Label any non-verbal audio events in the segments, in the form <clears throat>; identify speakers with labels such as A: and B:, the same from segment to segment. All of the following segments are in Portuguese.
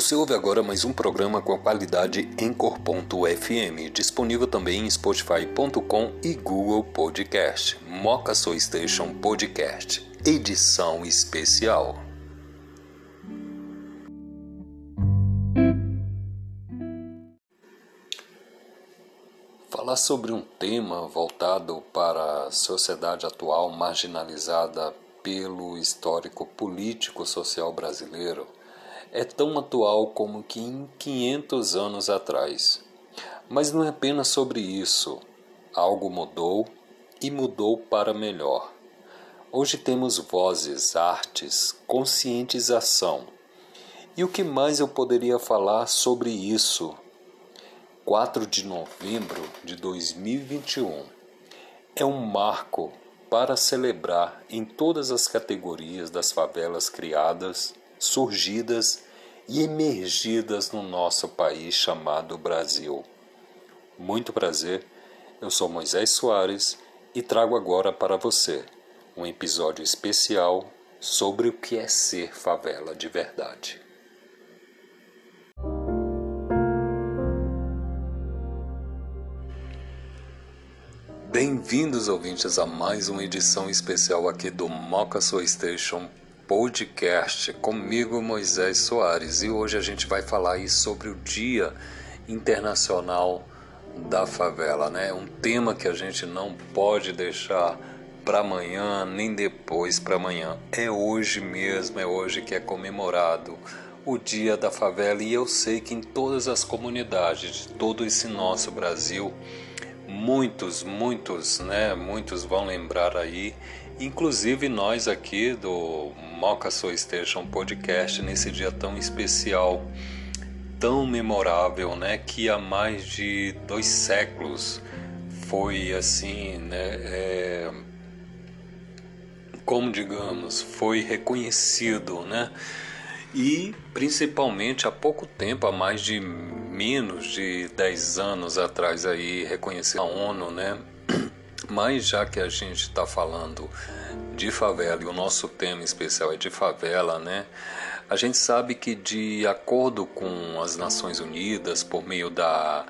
A: Você ouve agora mais um programa com a qualidade Encore.fm, disponível também em Spotify.com e Google Podcast. Moca Soul Station Podcast, edição especial. Falar sobre um tema voltado para a sociedade atual marginalizada pelo histórico político social brasileiro é tão atual como que em 500 anos atrás. Mas não é apenas sobre isso. Algo mudou e mudou para melhor. Hoje temos vozes, artes, conscientização. E o que mais eu poderia falar sobre isso? 4 de novembro de 2021 é um marco para celebrar em todas as categorias das favelas criadas surgidas e emergidas no nosso país chamado Brasil. Muito prazer, eu sou Moisés Soares e trago agora para você um episódio especial sobre o que é ser favela de verdade. Bem-vindos, ouvintes, a mais uma edição especial aqui do Moca Soul Station podcast comigo, Moisés Soares, e hoje a gente vai falar aí sobre o Dia Internacional da Favela, né? Um tema que a gente não pode deixar para amanhã nem depois para amanhã. É hoje mesmo, é hoje que é comemorado o Dia da Favela e eu sei que em todas as comunidades de todo esse nosso Brasil, muitos, muitos, né, muitos vão lembrar aí, inclusive nós aqui do Moca Soul Station Podcast nesse dia tão especial, tão memorável, né? Que há mais de dois séculos foi assim, né? É, como digamos, foi reconhecido, né? E principalmente há pouco tempo, há mais de menos de 10 anos atrás aí, reconheceu a ONU, né? Mas já que a gente está falando de favela, e o nosso tema especial é de favela, né? A gente sabe que, de acordo com as Nações Unidas, por meio da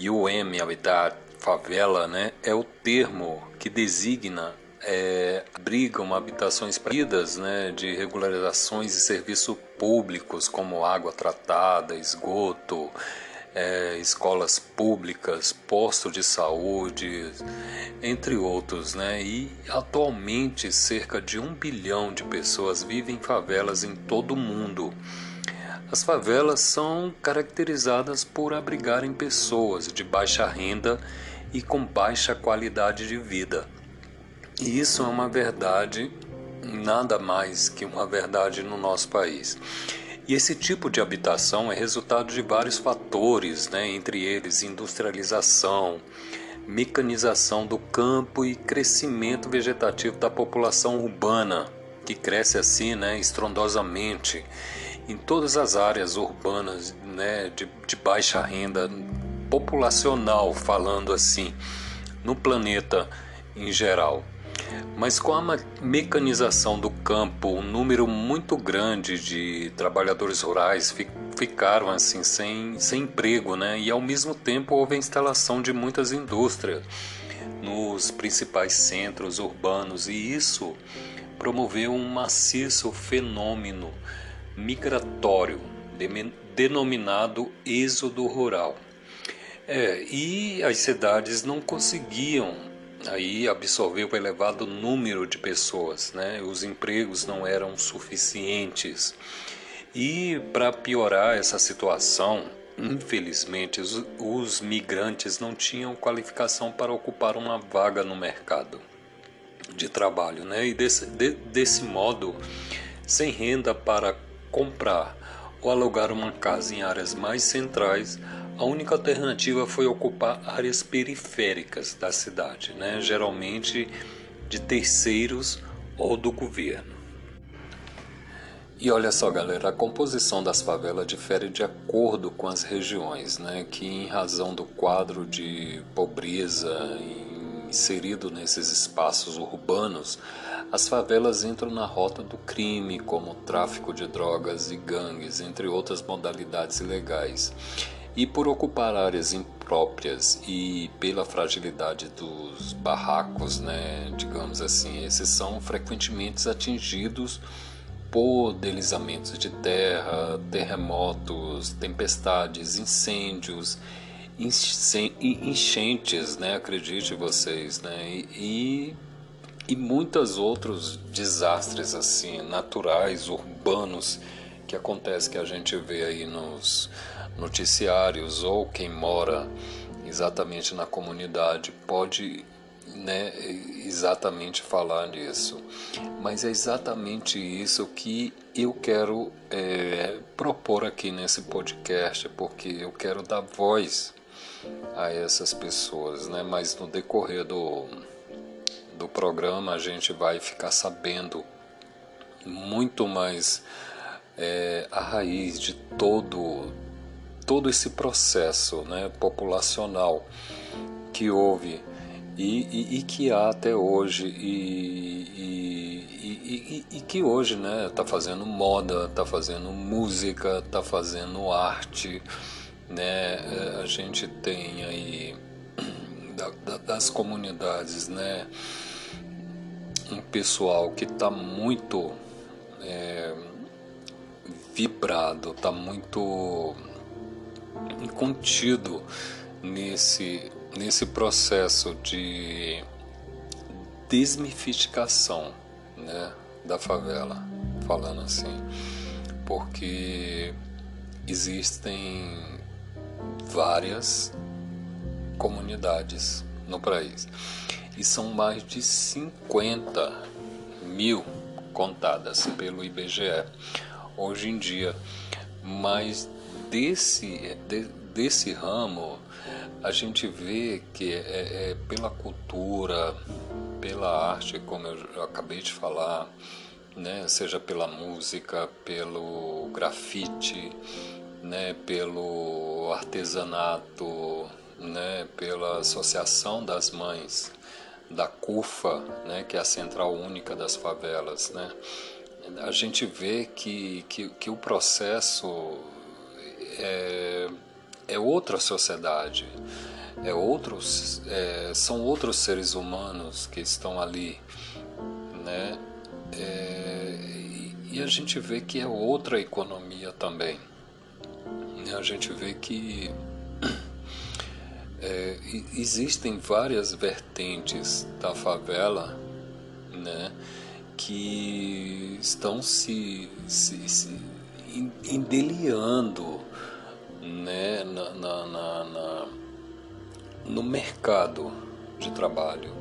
A: UN Habitat, favela, né, é o termo que designa é, abrigam habitações proibidas né, de regularizações e serviços públicos como água tratada, esgoto, é, escolas públicas, posto de saúde, entre outros, né? E atualmente cerca de um bilhão de pessoas vivem em favelas em todo o mundo. As favelas são caracterizadas por abrigarem pessoas de baixa renda e com baixa qualidade de vida. E isso é uma verdade, nada mais que uma verdade no nosso país. E esse tipo de habitação é resultado de vários fatores, né? entre eles industrialização, mecanização do campo e crescimento vegetativo da população urbana, que cresce assim né, estrondosamente em todas as áreas urbanas né, de, de baixa renda populacional, falando assim, no planeta em geral. Mas com a mecanização do campo, um número muito grande de trabalhadores rurais ficaram assim sem, sem emprego, né? E ao mesmo tempo houve a instalação de muitas indústrias nos principais centros urbanos e isso promoveu um maciço fenômeno migratório denominado êxodo rural. É, e as cidades não conseguiam aí absorveu o elevado número de pessoas, né? Os empregos não eram suficientes. E para piorar essa situação, infelizmente, os, os, migrantes não tinham qualificação para ocupar uma vaga no mercado de trabalho, né? E desse, de, desse modo, sem renda para comprar ou alugar uma casa em áreas mais centrais, a única alternativa foi ocupar áreas periféricas da cidade, né? geralmente de terceiros ou do governo. E olha só, galera, a composição das favelas difere de acordo com as regiões, né? que em razão do quadro de pobreza inserido nesses espaços urbanos, as favelas entram na rota do crime, como tráfico de drogas e gangues, entre outras modalidades ilegais. E por ocupar áreas impróprias e pela fragilidade dos barracos, né, digamos assim, esses são frequentemente atingidos por deslizamentos de terra, terremotos, tempestades, incêndios, enchentes, né, acredite vocês, né, e, e muitos outros desastres assim naturais, urbanos que acontece que a gente vê aí nos noticiários ou quem mora exatamente na comunidade pode né, exatamente falar nisso. Mas é exatamente isso que eu quero é, propor aqui nesse podcast, porque eu quero dar voz a essas pessoas, né? Mas no decorrer do, do programa a gente vai ficar sabendo muito mais é, a raiz de todo todo esse processo né, populacional que houve e, e, e que há até hoje e, e que hoje né está fazendo moda está fazendo música está fazendo arte né é, a gente tem aí <clears throat> da, da, das comunidades né um pessoal que está muito é, vibrado está muito contido nesse nesse processo de desmificação né, da favela, falando assim, porque existem várias comunidades no país. E são mais de 50 mil contadas pelo IBGE hoje em dia, mas desse, de, desse ramo a gente vê que é, é, pela cultura, pela arte, como eu acabei de falar, né, seja pela música, pelo grafite, né, pelo artesanato, né, pela associação das mães, da CUFA, né, que é a Central Única das Favelas, né, a gente vê que, que, que o processo é, é outra sociedade, é outros, é, são outros seres humanos que estão ali, né? É, e a gente vê que é outra economia também. A gente vê que é, existem várias vertentes da favela, né? Que estão se, se, se endeliando né, na, na, na, na, no mercado de trabalho,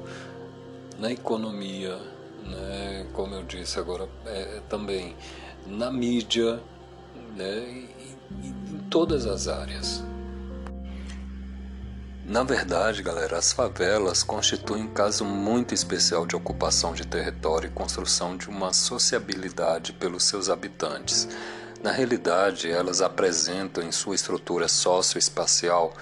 A: na economia, né, como eu disse agora é, também, na mídia, né, e, e, em todas as áreas. Na verdade, galera, as favelas constituem um caso muito especial de ocupação de território e construção de uma sociabilidade pelos seus habitantes. Na realidade, elas apresentam em sua estrutura socioespacial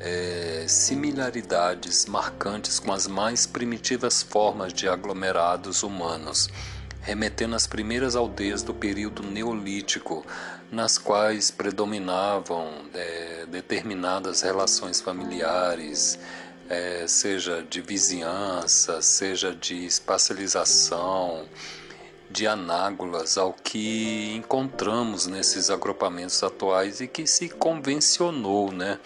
A: é, similaridades marcantes com as mais primitivas formas de aglomerados humanos, remetendo às primeiras aldeias do período neolítico, nas quais predominavam é, determinadas relações familiares, é, seja de vizinhança, seja de espacialização de anágulas ao que encontramos nesses agrupamentos atuais e que se convencionou, né,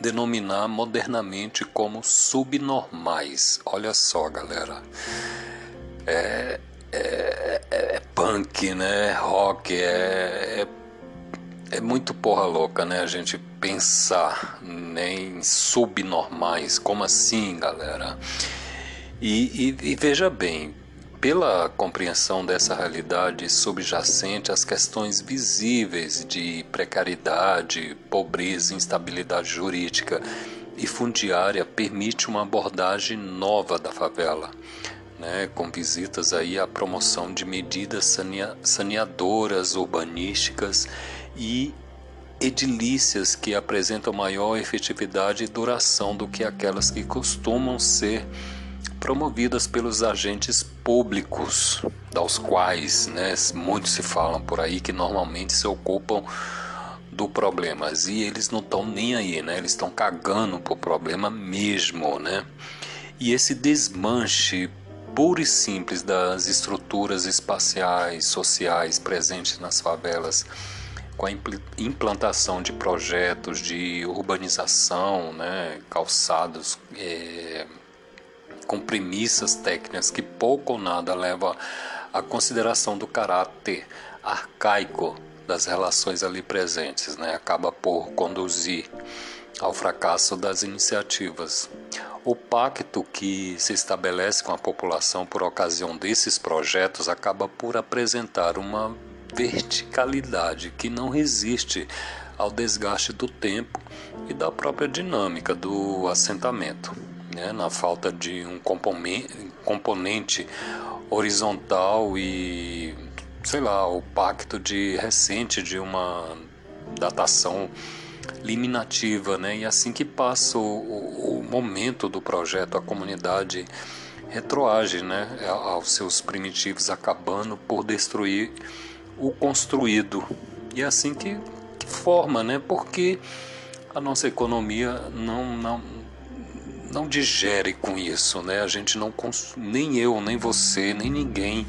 A: denominar modernamente como subnormais. Olha só, galera. É, é, punk, né? Rock, é, é, é, muito porra louca, né? A gente pensar né, em subnormais. Como assim, galera? E, e, e veja bem, pela compreensão dessa realidade subjacente às questões visíveis de precariedade, pobreza, instabilidade jurídica e fundiária, permite uma abordagem nova da favela, né, com visitas aí à promoção de medidas saneadoras urbanísticas e edilícias que apresentam maior efetividade e duração do que aquelas que costumam ser promovidas pelos agentes públicos, dos quais né, muitos se falam por aí que normalmente se ocupam do problema e eles não estão nem aí, né? Eles estão cagando pro problema mesmo, né? E esse desmanche puro e simples das estruturas espaciais, sociais presentes nas favelas, com a implantação de projetos de urbanização, né, calçados é, com premissas técnicas que pouco ou nada levam à consideração do caráter arcaico das relações ali presentes, né, acaba por conduzir ao fracasso das iniciativas. O pacto que se estabelece com a população por ocasião desses projetos acaba por apresentar uma verticalidade que não resiste ao desgaste do tempo e da própria dinâmica do assentamento, né? na falta de um componente horizontal e, sei lá, o pacto de recente de uma datação liminativa, né? E assim que passa o, o momento do projeto, a comunidade retroage, né, aos seus primitivos, acabando por destruir o construído. E é assim que, que forma, né? Porque a nossa economia não, não, não digere com isso, né? A gente não nem eu, nem você, nem ninguém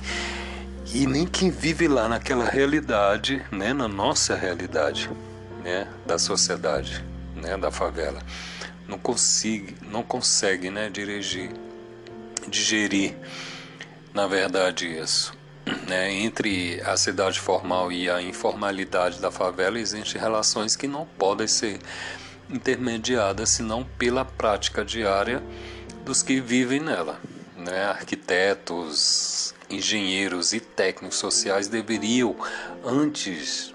A: e nem quem vive lá naquela realidade, né? Na nossa realidade, né? Da sociedade, né? Da favela, não consegue, não consegue, né? Dirigir, digerir, na verdade isso né, entre a cidade formal e a informalidade da favela existem relações que não podem ser intermediadas senão pela prática diária dos que vivem nela. Né? Arquitetos, engenheiros e técnicos sociais deveriam, antes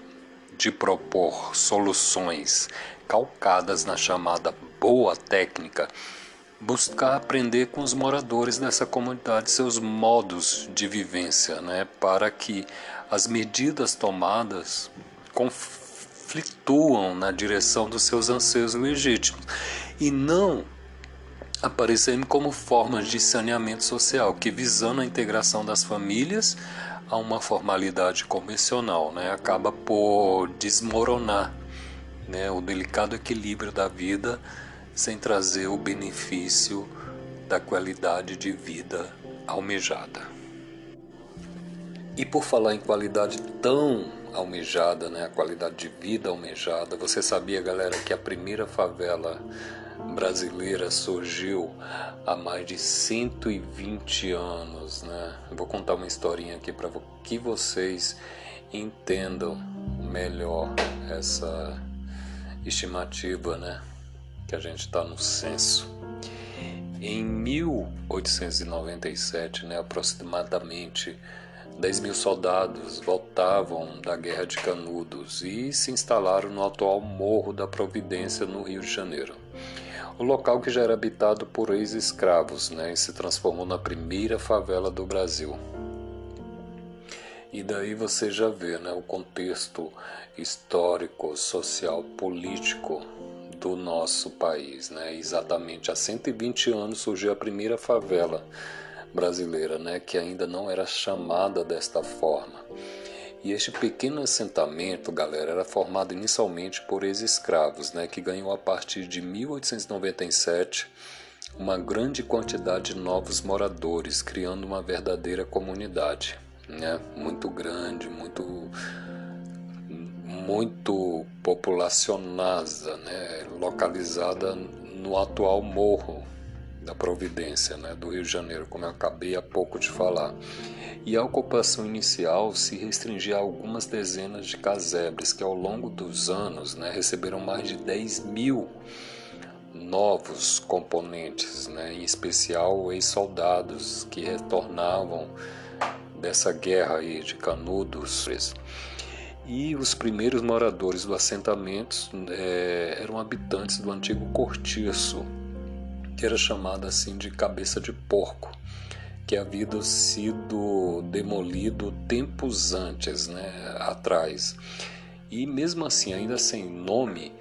A: de propor soluções calcadas na chamada boa técnica, buscar aprender com os moradores dessa comunidade seus modos de vivência, né, para que as medidas tomadas conflituam na direção dos seus anseios legítimos e não aparecerem como formas de saneamento social que visando a integração das famílias a uma formalidade convencional, né, acaba por desmoronar né, o delicado equilíbrio da vida sem trazer o benefício da qualidade de vida almejada. E por falar em qualidade tão almejada, né, a qualidade de vida almejada, você sabia, galera, que a primeira favela brasileira surgiu há mais de 120 anos, né? Eu vou contar uma historinha aqui para que vocês entendam melhor essa estimativa, né? que a gente está no censo. Em 1897, né, aproximadamente 10 mil soldados voltavam da Guerra de Canudos e se instalaram no atual Morro da Providência, no Rio de Janeiro. O local que já era habitado por ex-escravos né, e se transformou na primeira favela do Brasil. E daí você já vê né, o contexto histórico, social, político do nosso país. Né? Exatamente há 120 anos surgiu a primeira favela brasileira, né? que ainda não era chamada desta forma. E este pequeno assentamento, galera, era formado inicialmente por ex-escravos, né, que ganhou a partir de 1897 uma grande quantidade de novos moradores, criando uma verdadeira comunidade, né, muito grande, muito muito populacionada, né, localizada no atual Morro da Providência, né, do Rio de Janeiro, como eu acabei há pouco de falar. E a ocupação inicial se restringia a algumas dezenas de casebres que, ao longo dos anos, né, receberam mais de 10 mil novos componentes, né, em especial ex-soldados que retornavam dessa guerra aí de Canudos. E os primeiros moradores do assentamento é, eram habitantes do antigo cortiço, que era chamado assim de cabeça de porco, que havia sido demolido tempos antes, né, atrás. E mesmo assim, ainda sem nome,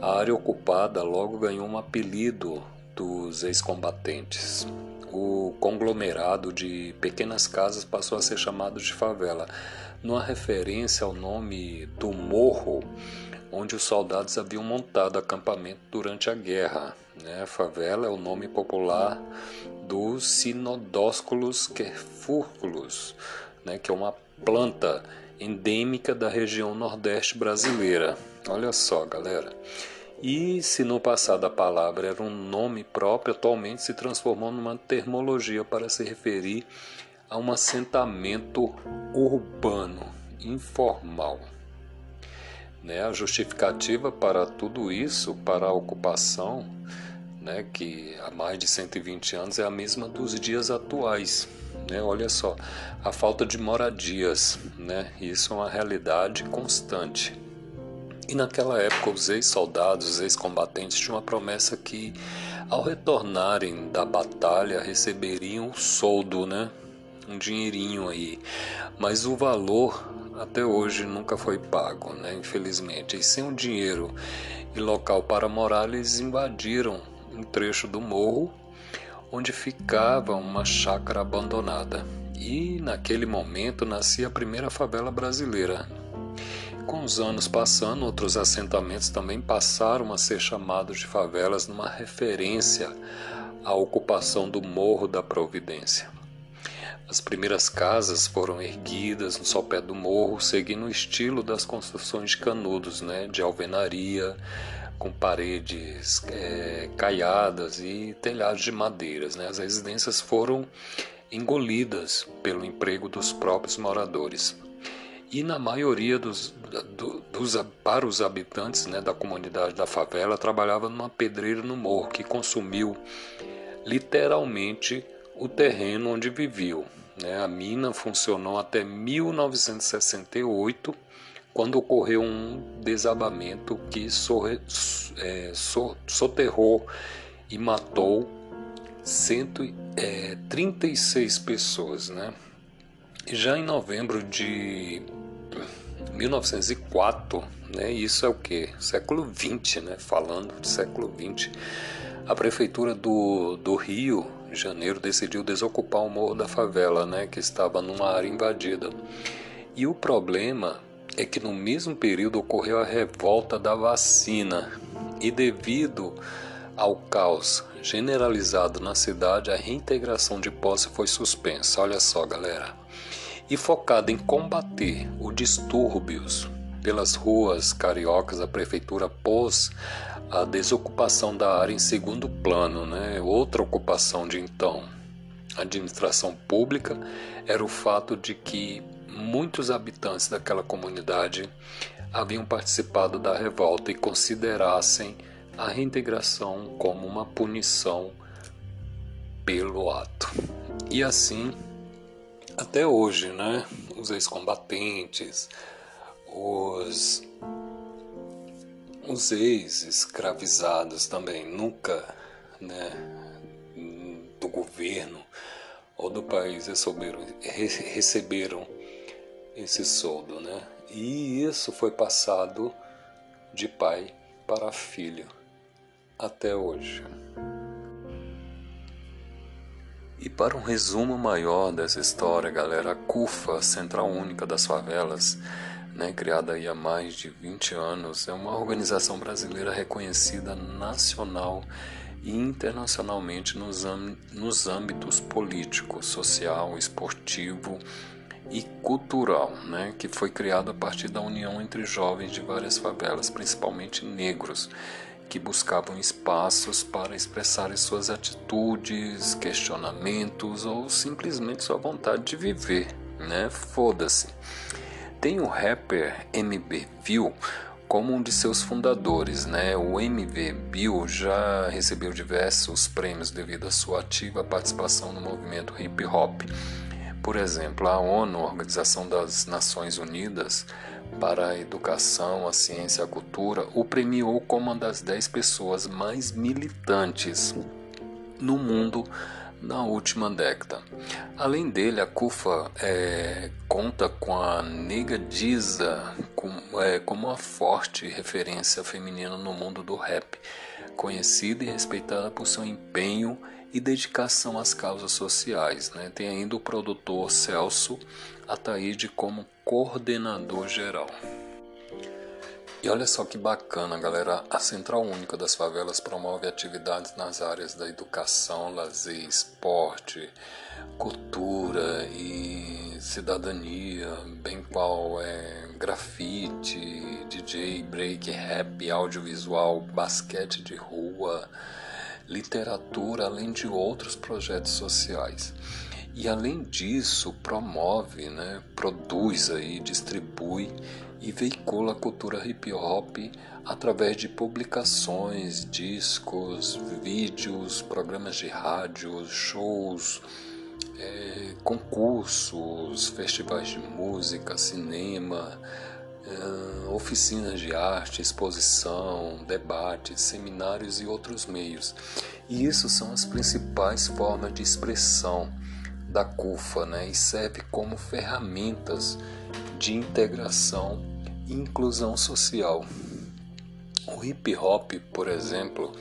A: a área ocupada logo ganhou um apelido dos ex-combatentes. O conglomerado de pequenas casas passou a ser chamado de favela, numa referência ao nome do morro onde os soldados haviam montado acampamento durante a guerra. Né? Favela é o nome popular dos sinodósculos querfúrculos, né? que é uma planta endêmica da região nordeste brasileira. Olha só, galera. E se no passado a palavra era um nome próprio, atualmente se transformou numa termologia para se referir a um assentamento urbano informal. Né? A justificativa para tudo isso, para a ocupação, né, que há mais de 120 anos é a mesma dos dias atuais. Né? Olha só, a falta de moradias, né? isso é uma realidade constante. E naquela época, os ex-soldados, os ex-combatentes tinham uma promessa que, ao retornarem da batalha, receberiam o soldo, né? um dinheirinho aí. Mas o valor até hoje nunca foi pago, né? infelizmente. E sem o dinheiro e local para morar, eles invadiram um trecho do morro onde ficava uma chácara abandonada. E naquele momento nascia a primeira favela brasileira. Com os anos passando, outros assentamentos também passaram a ser chamados de favelas numa referência à ocupação do Morro da Providência. As primeiras casas foram erguidas no sopé do morro, seguindo o estilo das construções de canudos, né, de alvenaria, com paredes é, caiadas e telhados de madeiras. Né? As residências foram engolidas pelo emprego dos próprios moradores. E na maioria dos, do, dos para os habitantes né, da comunidade da favela, trabalhava numa pedreira no morro que consumiu literalmente o terreno onde viviam. Né? A mina funcionou até 1968, quando ocorreu um desabamento que é, so, soterrou e matou 136 é, pessoas. Né? Já em novembro de 1904, né, isso é o que? Século XX, né, falando de século XX, a prefeitura do, do Rio de Janeiro decidiu desocupar o Morro da Favela, né, que estava numa área invadida. E o problema é que no mesmo período ocorreu a revolta da vacina e devido ao caos generalizado na cidade, a reintegração de posse foi suspensa. Olha só, galera. E focada em combater os distúrbios pelas ruas cariocas, a prefeitura pôs a desocupação da área em segundo plano, né? outra ocupação de então. A administração pública era o fato de que muitos habitantes daquela comunidade haviam participado da revolta e considerassem a reintegração como uma punição pelo ato. E assim, até hoje, né, os ex-combatentes, os os ex-escravizados também nunca, né, do governo ou do país receberam, receberam esse soldo, né? E isso foi passado de pai para filho até hoje. E para um resumo maior dessa história, galera, a CUFA, Central Única das Favelas, né, criada há mais de 20 anos, é uma organização brasileira reconhecida nacional e internacionalmente nos, nos âmbitos político, social, esportivo e cultural, né, que foi criada a partir da união entre jovens de várias favelas, principalmente negros, que buscavam espaços para expressarem suas atitudes, questionamentos ou simplesmente sua vontade de viver, né? Foda-se. Tem o rapper MB Bill como um de seus fundadores, né? O MV Bill já recebeu diversos prêmios devido à sua ativa participação no movimento hip hop. Por exemplo, a ONU, a Organização das Nações Unidas para a Educação, a Ciência e a Cultura, o premiou como uma das dez pessoas mais militantes no mundo na última década. Além dele, a CUFA é, conta com a Nega Diza, com, é, como uma forte referência feminina no mundo do rap, conhecida e respeitada por seu empenho e dedicação às causas sociais. Né? Tem ainda o produtor Celso Ataíde como coordenador geral. E olha só que bacana, galera. A Central Única das Favelas promove atividades nas áreas da educação, lazer, esporte, cultura e cidadania, bem qual é grafite, DJ, break, rap, audiovisual, basquete de rua, literatura, além de outros projetos sociais. E além disso, promove, né, produz aí, distribui e veicula a cultura hip hop através de publicações, discos, vídeos, programas de rádio, shows, é, concursos, festivais de música, cinema, é, oficinas de arte, exposição, debates, seminários e outros meios. E isso são as principais formas de expressão da CUFA né, e serve como ferramentas de integração inclusão social. O hip hop, por exemplo,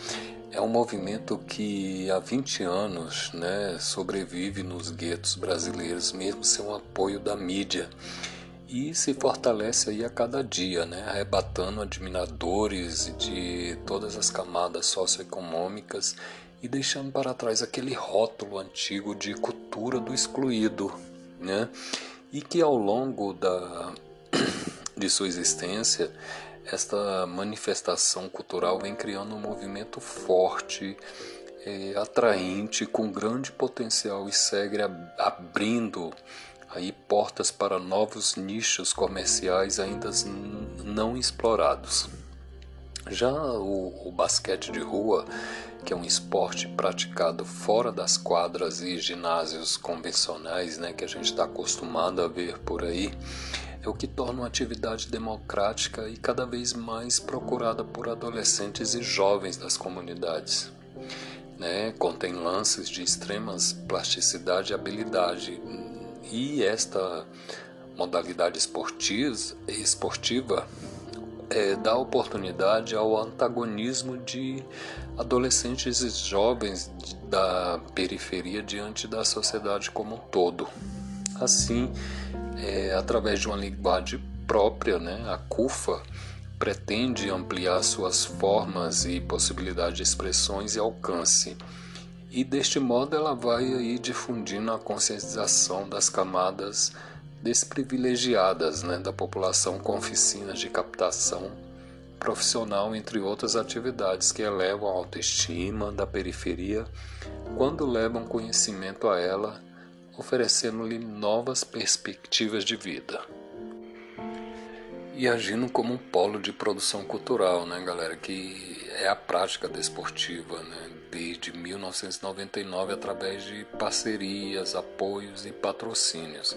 A: é um movimento que há 20 anos né, sobrevive nos guetos brasileiros, mesmo sem o apoio da mídia, e se fortalece aí a cada dia, né, arrebatando admiradores de todas as camadas socioeconômicas e deixando para trás aquele rótulo antigo de cultura do excluído, né, e que ao longo da de sua existência, esta manifestação cultural vem criando um movimento forte, é, atraente, com grande potencial e segue abrindo aí portas para novos nichos comerciais ainda não explorados. Já o, o, basquete de rua, que é um esporte praticado fora das quadras e ginásios convencionais, né, que a gente está acostumado a ver por aí, é o que torna uma atividade democrática e cada vez mais procurada por adolescentes e jovens das comunidades. Né? Contém lances de extremas plasticidade e habilidade, e esta modalidade esportiva, é, dá oportunidade ao antagonismo de adolescentes e jovens da periferia diante da sociedade como um todo. Assim, é, através de uma linguagem própria, né, a CUFA pretende ampliar suas formas e possibilidade de expressões e alcance. E deste modo ela vai aí difundindo a conscientização das camadas desprivilegiadas né, da população com oficinas de captação profissional, entre outras atividades que elevam a autoestima da periferia quando levam conhecimento a ela oferecendo-lhe novas perspectivas de vida. E agindo como um polo de produção cultural, né, galera, que é a prática desportiva, né, desde 1999 através de parcerias, apoios e patrocínios.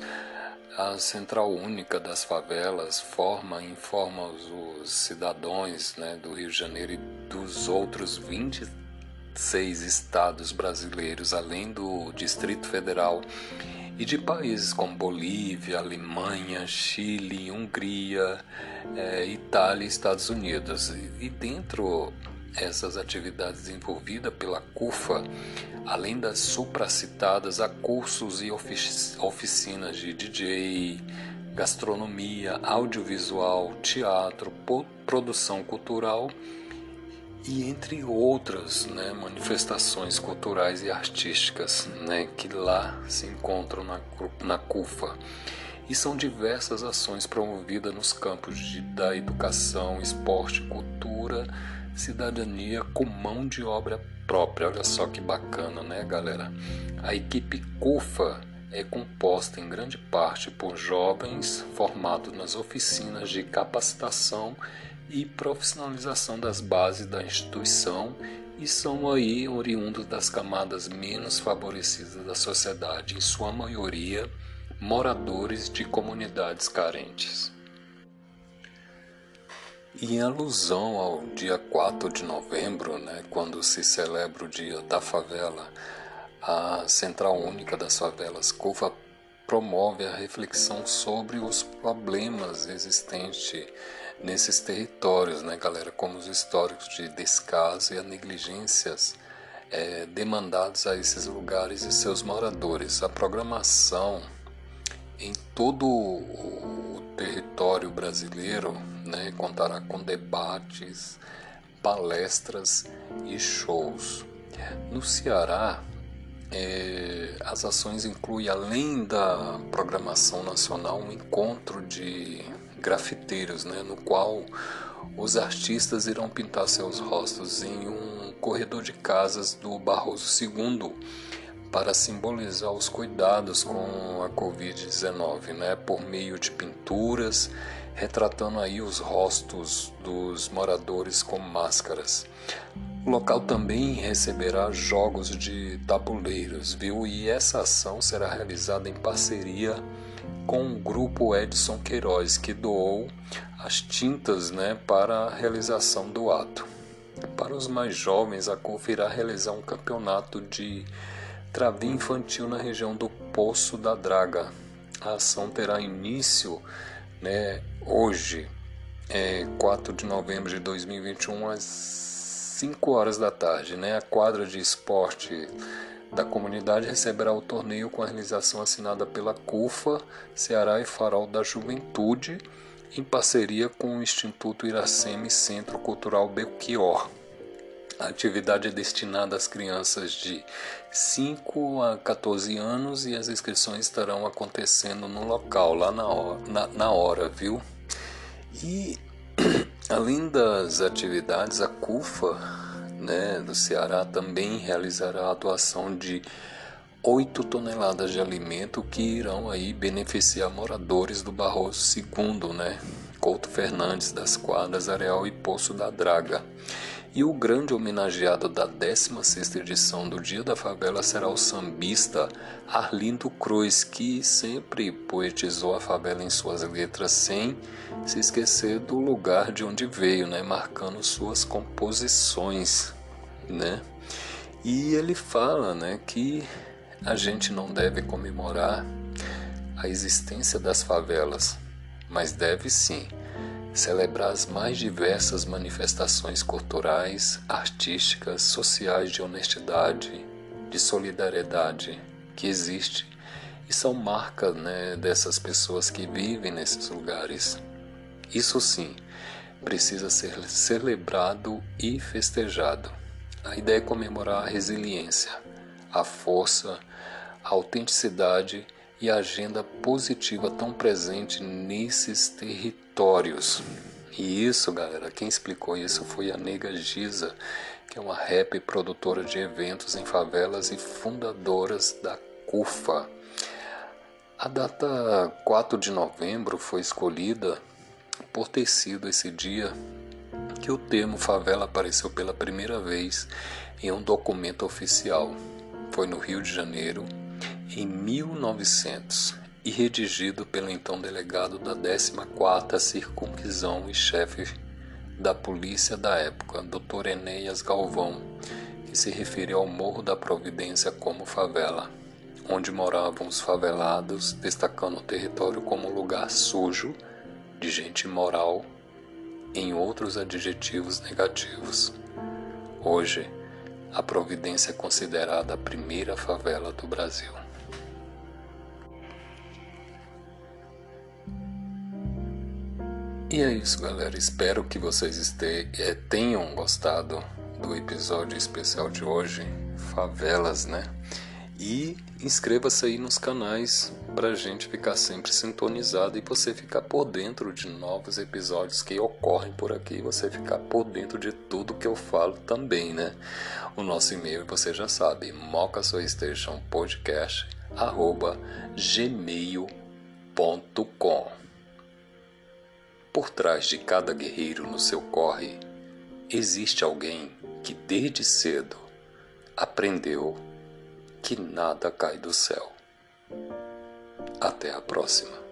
A: A Central Única das Favelas forma e informa os cidadãos né, do Rio de Janeiro e dos outros 20 seis estados brasileiros, além do Distrito Federal, e de países como Bolívia, Alemanha, Chile, Hungria, é, Itália e Estados Unidos. E dentro essas atividades desenvolvidas pela CUFA, além das supracitadas, há cursos e oficinas de DJ, gastronomia, audiovisual, teatro, produção cultural e entre outras né, manifestações culturais e artísticas né, que lá se encontram na, na CUFA. E são diversas ações promovidas nos campos de, da educação, esporte, cultura, cidadania com mão de obra própria. Olha só que bacana, né, galera? A equipe CUFA é composta em grande parte por jovens formados nas oficinas de capacitação e profissionalização das bases da instituição e são aí oriundos das camadas menos favorecidas da sociedade, em sua maioria moradores de comunidades carentes. Em alusão ao dia 4 de novembro, né, quando se celebra o Dia da Favela, a Central Única das Favelas CUFA promove a reflexão sobre os problemas existentes nesses territórios, né, galera? Como os históricos de descaso e a negligências é, demandados a esses lugares e seus moradores. A programação em todo o território brasileiro né, contará com debates, palestras e shows. No Ceará, é, as ações incluem, além da programação nacional, um encontro de grafiteiros, né, no qual os artistas irão pintar seus rostos em um corredor de casas do Barroso II para simbolizar os cuidados com a Covid-19, né, por meio de pinturas, retratando aí os rostos dos moradores com máscaras. O local também receberá jogos de tabuleiros, viu? E essa ação será realizada em parceria com o grupo Edson Queiroz, que doou as tintas né, para a realização do ato. Para os mais jovens, a CUF irá realizar um campeonato de travia infantil na região do Poço da Draga. A ação terá início né, hoje, é, 4 de novembro de 2021, às 5 horas da tarde. Né, a quadra de esporte da comunidade receberá o torneio com a realização assinada pela CUFA, Ceará e Farol da Juventude, em parceria com o Instituto Iraceme Centro Cultural Belchior. A atividade é destinada às crianças de 5 a 14 anos e as inscrições estarão acontecendo no local, lá na hora, na, na hora viu? E <clears throat> além das atividades, a CUFA né, do Ceará também realizará a doação de 8 toneladas de alimento que irão aí beneficiar moradores do Barroso II, né? Couto Fernandes das Quadras, Areal e Poço da Draga. E o grande homenageado da 16ª edição do Dia da Favela será o sambista Arlindo Cruz, que sempre poetizou a favela em suas letras sem se esquecer do lugar de onde veio, né, marcando suas composições, né? E ele fala, né, que a gente não deve comemorar a existência das favelas, mas deve sim celebrar as mais diversas manifestações culturais, artísticas, sociais de honestidade, de solidariedade que existe e são marcas né, dessas pessoas que vivem nesses lugares. Isso sim, precisa ser celebrado e festejado. A ideia é comemorar a resiliência, a força, a autenticidade e a agenda positiva tão presente nesses territórios. E isso, galera, quem explicou isso foi a Nega Giza, que é uma rap produtora de eventos em favelas e fundadoras da CUFA. A data 4 de novembro foi escolhida por ter sido esse dia que o termo favela apareceu pela primeira vez em um documento oficial. Foi no Rio de Janeiro, em 1900 e redigido pelo então delegado da 14ª Circuncisão e chefe da polícia da época, Dr. Enéas Galvão, que se referiu ao Morro da Providência como favela, onde moravam os favelados, destacando o território como lugar sujo, de gente imoral, em outros adjetivos negativos. Hoje, a Providência é considerada a primeira favela do Brasil. E é isso, galera. Espero que vocês este, é, tenham gostado do episódio especial de hoje, Favelas, né? E inscreva-se aí nos canais para a gente ficar sempre sintonizado e você ficar por dentro de novos episódios que ocorrem por aqui, você ficar por dentro de tudo que eu falo também, né? O nosso e-mail você já sabe, mocasoastationpodcast@gmail.com. Por trás de cada guerreiro no seu corre, existe alguém que desde cedo aprendeu que nada cai do céu. Até a próxima.